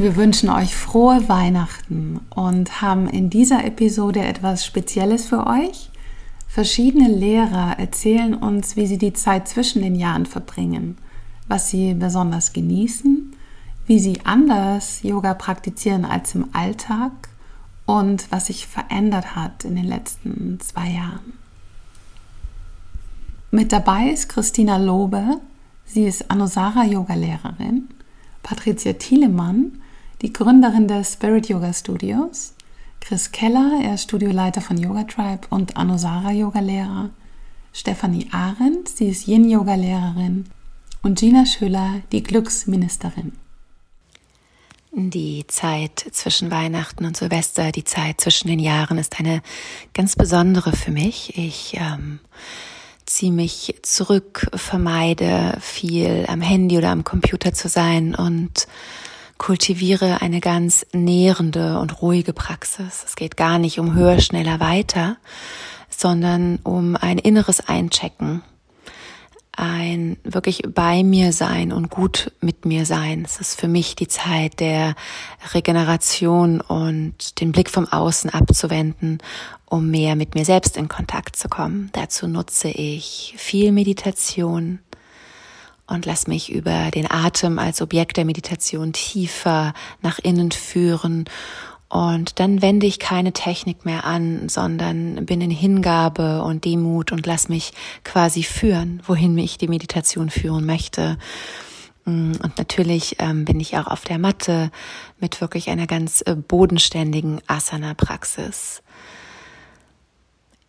Wir wünschen euch frohe Weihnachten und haben in dieser Episode etwas Spezielles für euch. Verschiedene Lehrer erzählen uns, wie sie die Zeit zwischen den Jahren verbringen, was sie besonders genießen wie sie anders Yoga praktizieren als im Alltag und was sich verändert hat in den letzten zwei Jahren. Mit dabei ist Christina Lobe, sie ist Anusara Yoga Lehrerin, Patricia Thielemann, die Gründerin des Spirit Yoga Studios, Chris Keller, er ist Studioleiter von Yoga Tribe und Anusara Yoga Lehrer, Stefanie Arendt, sie ist Yin Yoga Lehrerin und Gina Schüller, die Glücksministerin. Die Zeit zwischen Weihnachten und Silvester, die Zeit zwischen den Jahren ist eine ganz besondere für mich. Ich ähm, ziehe mich zurück, vermeide viel am Handy oder am Computer zu sein und kultiviere eine ganz nährende und ruhige Praxis. Es geht gar nicht um höher, schneller, weiter, sondern um ein inneres Einchecken ein wirklich bei mir sein und gut mit mir sein. Es ist für mich die Zeit der Regeneration und den Blick vom Außen abzuwenden, um mehr mit mir selbst in Kontakt zu kommen. Dazu nutze ich viel Meditation und lass mich über den Atem als Objekt der Meditation tiefer nach innen führen und dann wende ich keine Technik mehr an, sondern bin in Hingabe und Demut und lass mich quasi führen, wohin mich die Meditation führen möchte. Mm, und natürlich ähm, bin ich auch auf der Matte mit wirklich einer ganz äh, bodenständigen Asana-Praxis.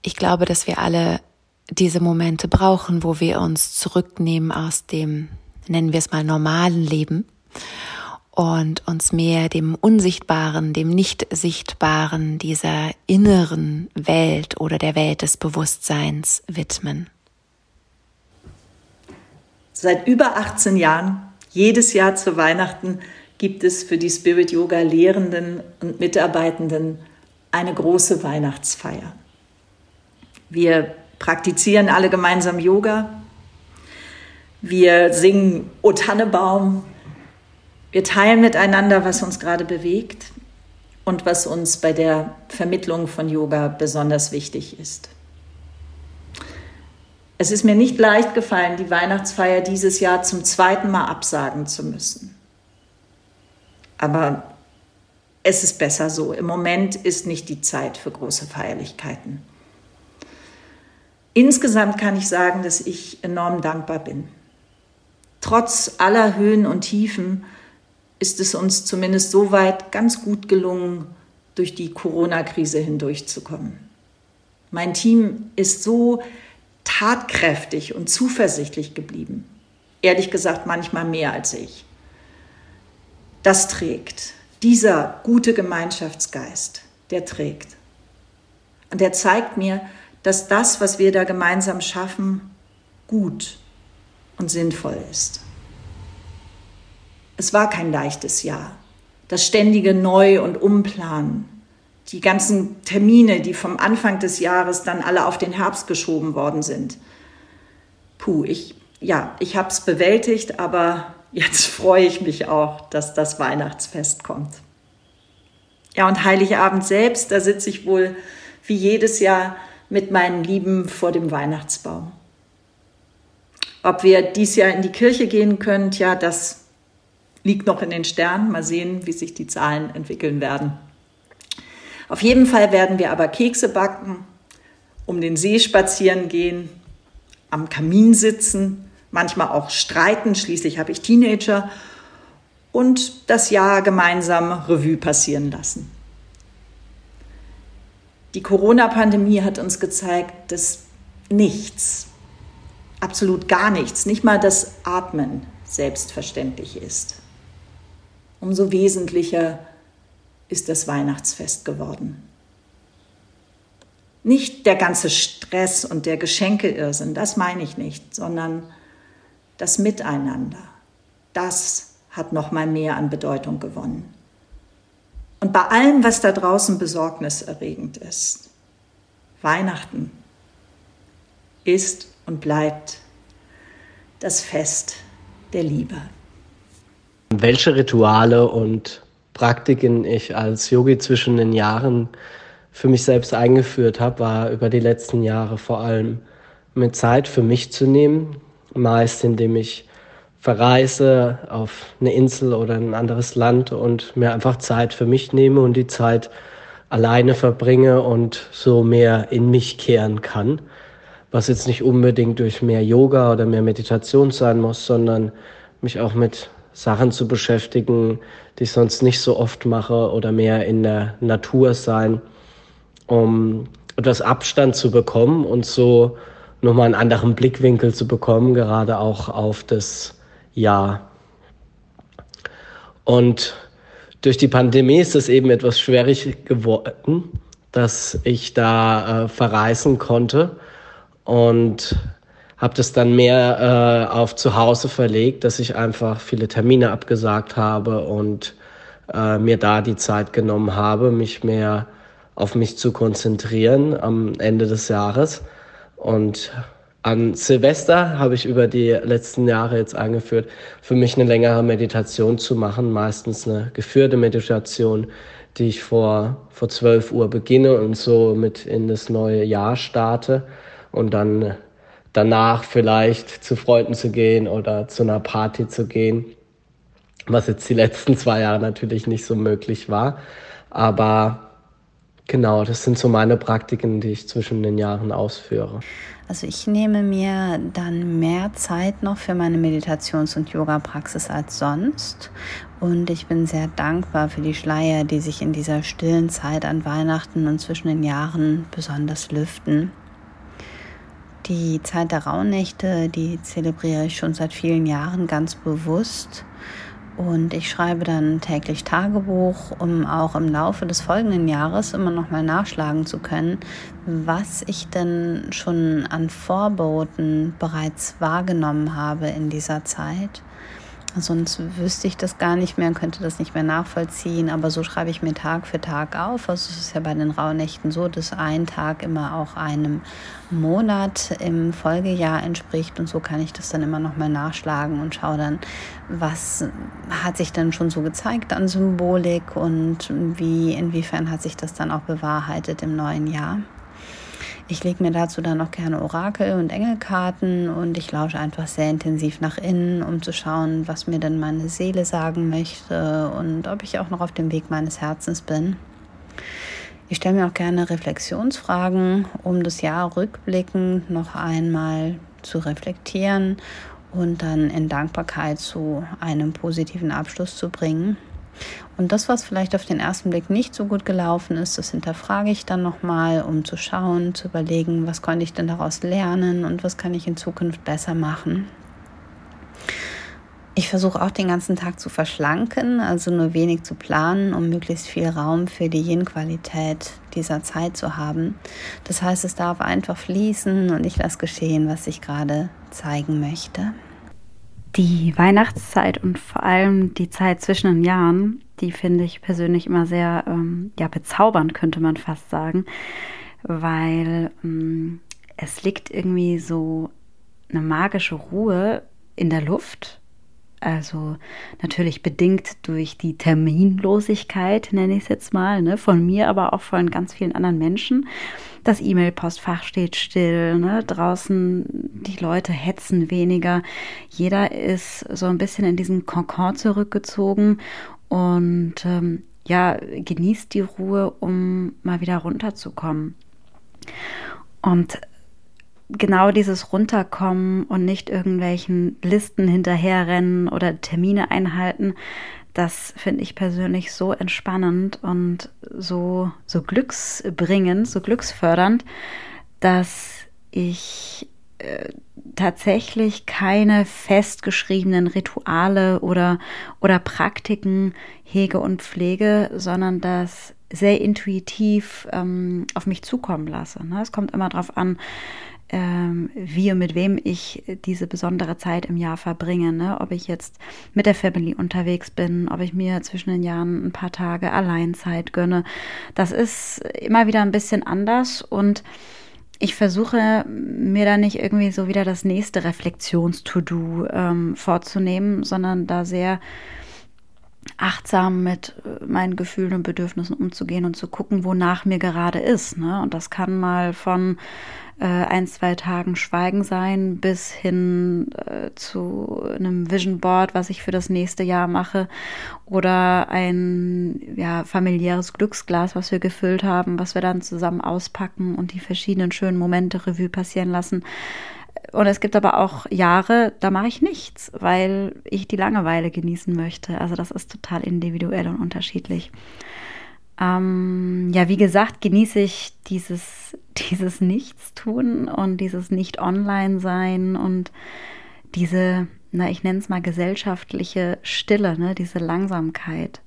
Ich glaube, dass wir alle diese Momente brauchen, wo wir uns zurücknehmen aus dem, nennen wir es mal, normalen Leben und uns mehr dem Unsichtbaren, dem Nicht-Sichtbaren dieser inneren Welt oder der Welt des Bewusstseins widmen. Seit über 18 Jahren, jedes Jahr zu Weihnachten, gibt es für die Spirit Yoga Lehrenden und Mitarbeitenden eine große Weihnachtsfeier. Wir praktizieren alle gemeinsam Yoga. Wir singen O Tannebaum, wir teilen miteinander, was uns gerade bewegt und was uns bei der Vermittlung von Yoga besonders wichtig ist. Es ist mir nicht leicht gefallen, die Weihnachtsfeier dieses Jahr zum zweiten Mal absagen zu müssen. Aber es ist besser so. Im Moment ist nicht die Zeit für große Feierlichkeiten. Insgesamt kann ich sagen, dass ich enorm dankbar bin. Trotz aller Höhen und Tiefen ist es uns zumindest soweit ganz gut gelungen, durch die Corona-Krise hindurchzukommen. Mein Team ist so tatkräftig und zuversichtlich geblieben. Ehrlich gesagt, manchmal mehr als ich. Das trägt. Dieser gute Gemeinschaftsgeist, der trägt. Und der zeigt mir, dass das, was wir da gemeinsam schaffen, gut und sinnvoll ist. Es war kein leichtes Jahr. Das ständige Neu- und Umplanen, die ganzen Termine, die vom Anfang des Jahres dann alle auf den Herbst geschoben worden sind. Puh, ich, ja, ich habe es bewältigt, aber jetzt freue ich mich auch, dass das Weihnachtsfest kommt. Ja, und Heiligabend selbst, da sitze ich wohl wie jedes Jahr mit meinen Lieben vor dem Weihnachtsbaum. Ob wir dies Jahr in die Kirche gehen können, ja, das liegt noch in den Sternen. Mal sehen, wie sich die Zahlen entwickeln werden. Auf jeden Fall werden wir aber Kekse backen, um den See spazieren gehen, am Kamin sitzen, manchmal auch streiten. Schließlich habe ich Teenager und das Jahr gemeinsam Revue passieren lassen. Die Corona-Pandemie hat uns gezeigt, dass nichts, absolut gar nichts, nicht mal das Atmen selbstverständlich ist. Umso wesentlicher ist das Weihnachtsfest geworden. Nicht der ganze Stress und der Geschenkeirrsinn, das meine ich nicht, sondern das Miteinander. Das hat noch mal mehr an Bedeutung gewonnen. Und bei allem, was da draußen besorgniserregend ist, Weihnachten ist und bleibt das Fest der Liebe. Welche Rituale und Praktiken ich als Yogi zwischen den Jahren für mich selbst eingeführt habe, war über die letzten Jahre vor allem mir Zeit für mich zu nehmen, meist indem ich verreise auf eine Insel oder ein anderes Land und mir einfach Zeit für mich nehme und die Zeit alleine verbringe und so mehr in mich kehren kann. Was jetzt nicht unbedingt durch mehr Yoga oder mehr Meditation sein muss, sondern mich auch mit Sachen zu beschäftigen, die ich sonst nicht so oft mache oder mehr in der Natur sein, um etwas Abstand zu bekommen und so nochmal einen anderen Blickwinkel zu bekommen, gerade auch auf das ja. Und durch die Pandemie ist es eben etwas schwierig geworden, dass ich da äh, verreisen konnte und habe das dann mehr äh, auf zu Hause verlegt, dass ich einfach viele Termine abgesagt habe und äh, mir da die Zeit genommen habe, mich mehr auf mich zu konzentrieren am Ende des Jahres und an Silvester habe ich über die letzten Jahre jetzt eingeführt, für mich eine längere Meditation zu machen, meistens eine geführte Meditation, die ich vor, vor 12 Uhr beginne und so mit in das neue Jahr starte und dann danach vielleicht zu Freunden zu gehen oder zu einer Party zu gehen, was jetzt die letzten zwei Jahre natürlich nicht so möglich war. Aber genau, das sind so meine Praktiken, die ich zwischen den Jahren ausführe. Also ich nehme mir dann mehr Zeit noch für meine Meditations- und Yoga-Praxis als sonst. Und ich bin sehr dankbar für die Schleier, die sich in dieser stillen Zeit an Weihnachten und zwischen den Jahren besonders lüften. Die Zeit der Rauhnächte, die zelebriere ich schon seit vielen Jahren ganz bewusst und ich schreibe dann täglich Tagebuch, um auch im Laufe des folgenden Jahres immer noch mal nachschlagen zu können, was ich denn schon an Vorboten bereits wahrgenommen habe in dieser Zeit Sonst wüsste ich das gar nicht mehr, könnte das nicht mehr nachvollziehen. Aber so schreibe ich mir Tag für Tag auf. Also es ist ja bei den Rauhnächten so, dass ein Tag immer auch einem Monat im Folgejahr entspricht. Und so kann ich das dann immer noch mal nachschlagen und schaue dann, was hat sich dann schon so gezeigt an Symbolik und wie, inwiefern hat sich das dann auch bewahrheitet im neuen Jahr. Ich lege mir dazu dann auch gerne Orakel und Engelkarten und ich lausche einfach sehr intensiv nach innen, um zu schauen, was mir denn meine Seele sagen möchte und ob ich auch noch auf dem Weg meines Herzens bin. Ich stelle mir auch gerne Reflexionsfragen, um das Jahr rückblickend noch einmal zu reflektieren und dann in Dankbarkeit zu einem positiven Abschluss zu bringen. Und das, was vielleicht auf den ersten Blick nicht so gut gelaufen ist, das hinterfrage ich dann nochmal, um zu schauen, zu überlegen, was konnte ich denn daraus lernen und was kann ich in Zukunft besser machen. Ich versuche auch den ganzen Tag zu verschlanken, also nur wenig zu planen, um möglichst viel Raum für die Yin-Qualität dieser Zeit zu haben. Das heißt, es darf einfach fließen und ich lasse geschehen, was ich gerade zeigen möchte. Die Weihnachtszeit und vor allem die Zeit zwischen den Jahren, die finde ich persönlich immer sehr ähm, ja, bezaubernd, könnte man fast sagen, weil ähm, es liegt irgendwie so eine magische Ruhe in der Luft. Also natürlich bedingt durch die Terminlosigkeit, nenne ich es jetzt mal, ne, von mir, aber auch von ganz vielen anderen Menschen. Das E-Mail-Postfach steht still, ne? draußen die Leute hetzen weniger. Jeder ist so ein bisschen in diesen Kokon zurückgezogen und ähm, ja, genießt die Ruhe, um mal wieder runterzukommen. Und genau dieses Runterkommen und nicht irgendwelchen Listen hinterherrennen oder Termine einhalten, das finde ich persönlich so entspannend und so, so glücksbringend, so glücksfördernd, dass ich äh, tatsächlich keine festgeschriebenen Rituale oder, oder Praktiken hege und pflege, sondern das sehr intuitiv ähm, auf mich zukommen lasse. Ne? Es kommt immer darauf an, wie und mit wem ich diese besondere Zeit im Jahr verbringe. Ne? Ob ich jetzt mit der Family unterwegs bin, ob ich mir zwischen den Jahren ein paar Tage Alleinzeit gönne. Das ist immer wieder ein bisschen anders und ich versuche mir da nicht irgendwie so wieder das nächste Reflexions-To-Do ähm, vorzunehmen, sondern da sehr achtsam mit äh, meinen Gefühlen und Bedürfnissen umzugehen und zu gucken, wonach mir gerade ist. Ne? Und das kann mal von äh, ein, zwei Tagen Schweigen sein, bis hin äh, zu einem Vision Board, was ich für das nächste Jahr mache, oder ein ja, familiäres Glücksglas, was wir gefüllt haben, was wir dann zusammen auspacken und die verschiedenen schönen Momente Revue passieren lassen. Und es gibt aber auch Jahre, da mache ich nichts, weil ich die Langeweile genießen möchte. Also das ist total individuell und unterschiedlich. Ähm, ja, wie gesagt, genieße ich dieses, dieses Nichtstun und dieses Nicht-Online-Sein und diese, na, ich nenne es mal gesellschaftliche Stille, ne, diese Langsamkeit.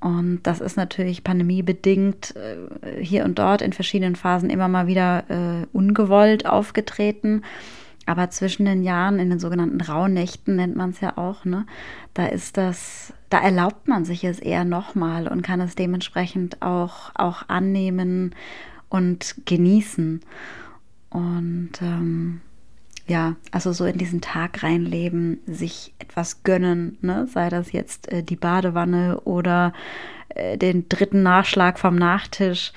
Und das ist natürlich pandemiebedingt äh, hier und dort in verschiedenen Phasen immer mal wieder äh, ungewollt aufgetreten. Aber zwischen den Jahren, in den sogenannten Rauhnächten nennt man es ja auch, ne, da ist das, da erlaubt man sich es eher nochmal und kann es dementsprechend auch, auch annehmen und genießen. Und ähm, ja, also so in diesen Tag reinleben, sich etwas gönnen, ne? sei das jetzt äh, die Badewanne oder äh, den dritten Nachschlag vom Nachtisch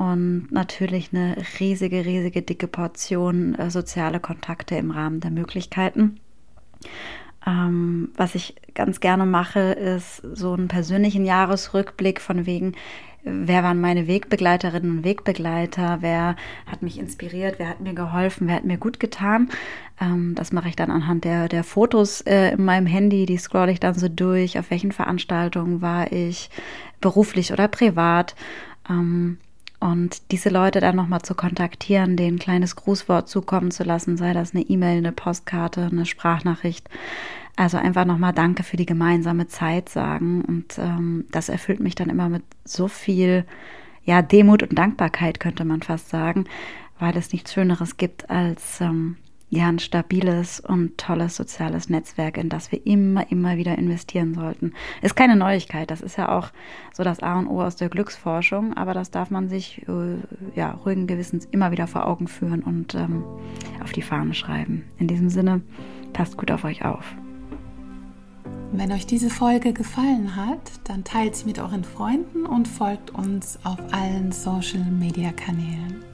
und natürlich eine riesige, riesige, dicke Portion äh, soziale Kontakte im Rahmen der Möglichkeiten. Ähm, was ich ganz gerne mache, ist so einen persönlichen Jahresrückblick von wegen, wer waren meine Wegbegleiterinnen und Wegbegleiter, wer hat mich inspiriert, wer hat mir geholfen, wer hat mir gut getan. Ähm, das mache ich dann anhand der, der Fotos äh, in meinem Handy, die scrolle ich dann so durch, auf welchen Veranstaltungen war ich, beruflich oder privat. Ähm, und diese Leute dann nochmal zu kontaktieren, denen ein kleines Grußwort zukommen zu lassen, sei das eine E-Mail, eine Postkarte, eine Sprachnachricht. Also einfach nochmal Danke für die gemeinsame Zeit sagen. Und ähm, das erfüllt mich dann immer mit so viel ja, Demut und Dankbarkeit, könnte man fast sagen, weil es nichts Schöneres gibt, als ähm, ja ein stabiles und tolles soziales Netzwerk, in das wir immer, immer wieder investieren sollten. Ist keine Neuigkeit, das ist ja auch so das A und O aus der Glücksforschung, aber das darf man sich äh, ja ruhigen Gewissens immer wieder vor Augen führen und ähm, auf die Fahne schreiben. In diesem Sinne, passt gut auf euch auf. Wenn euch diese Folge gefallen hat, dann teilt sie mit euren Freunden und folgt uns auf allen Social-Media-Kanälen.